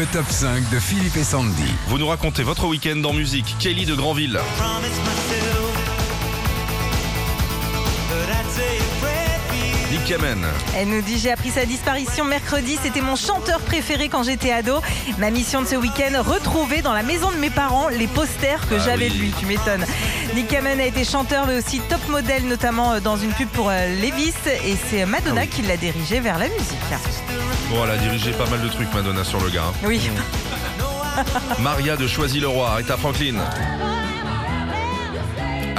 Le top 5 de Philippe et Sandy. Vous nous racontez votre week-end en musique. Kelly de Granville. Kamen. Elle nous dit j'ai appris sa disparition mercredi, c'était mon chanteur préféré quand j'étais ado. Ma mission de ce week-end, retrouver dans la maison de mes parents les posters que Ah j'avais oui. de lui, tu m'étonnes. Nick Kamen a été chanteur mais aussi top modèle notamment euh, dans une pub pour euh, Levis et c'est Madonna Ah oui. qui l'a dirigé vers la musique. Bon, elle a dirigé pas mal de trucs, Madonna, sur le gars. Oui. Maria de Choisy-le-Roi, Rita Franklin.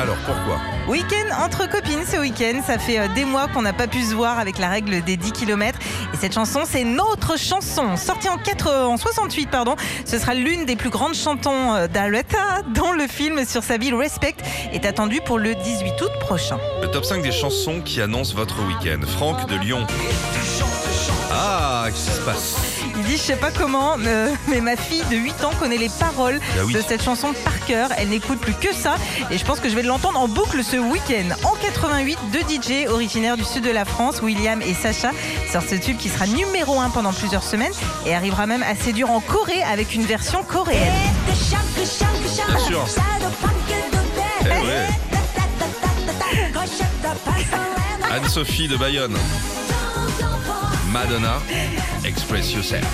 Alors, pourquoi Week-end entre copines ce week-end. Ça fait euh, des mois qu'on n'a pas pu se voir avec la règle des 10 km. Et cette chanson, c'est notre chanson. Sortie en, 4, euh, en 68, pardon. Ce sera l'une des plus grandes chantons euh, d'Aretha, dont le film sur sa ville Respect est attendu pour le 18 août prochain. Le top 5 des chansons qui annoncent votre week-end. Franck de Lyon. Ah, qu'est-ce qui se passe Il dit, je sais pas comment, euh, mais ma fille de 8 ans connaît les paroles Bah oui. de cette chanson par cœur. Elle n'écoute plus que ça. Et je pense que je vais l'entendre en boucle ce week-end. En 88, deux DJ originaires du sud de la France, William et Sacha, sortent ce tube qui sera numéro 1 pendant plusieurs semaines et arrivera même à séduire en Corée avec une version coréenne. Bien sûr. Eh ouais. Anne-Sophie de Bayonne. Madonna, Express Yourself.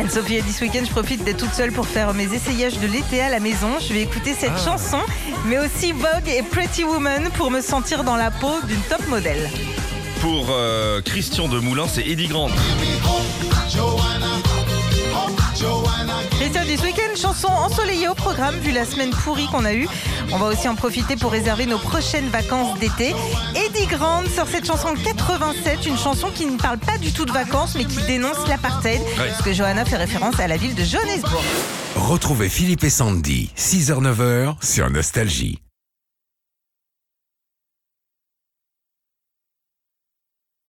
Anne-Sophie a dit ce week-end, je profite d'être toute seule pour faire mes essayages de l'été à la maison. Je vais écouter cette Ah. chanson, mais aussi Vogue et Pretty Woman pour me sentir dans la peau d'une top modèle. Pour euh, Christian de Moulin, c'est Eddie Grant. Christian dit ce week-end, chanson ensoleillée au programme vu la semaine pourrie qu'on a eue. On va aussi en profiter pour réserver nos prochaines vacances d'été. Eddie Grant sort cette chanson en 87, une chanson qui ne parle pas du tout de vacances mais qui dénonce l'apartheid, parce que Johanna fait référence à la ville de Johannesburg. Retrouvez Philippe et Sandy, 6h-9h sur Nostalgie.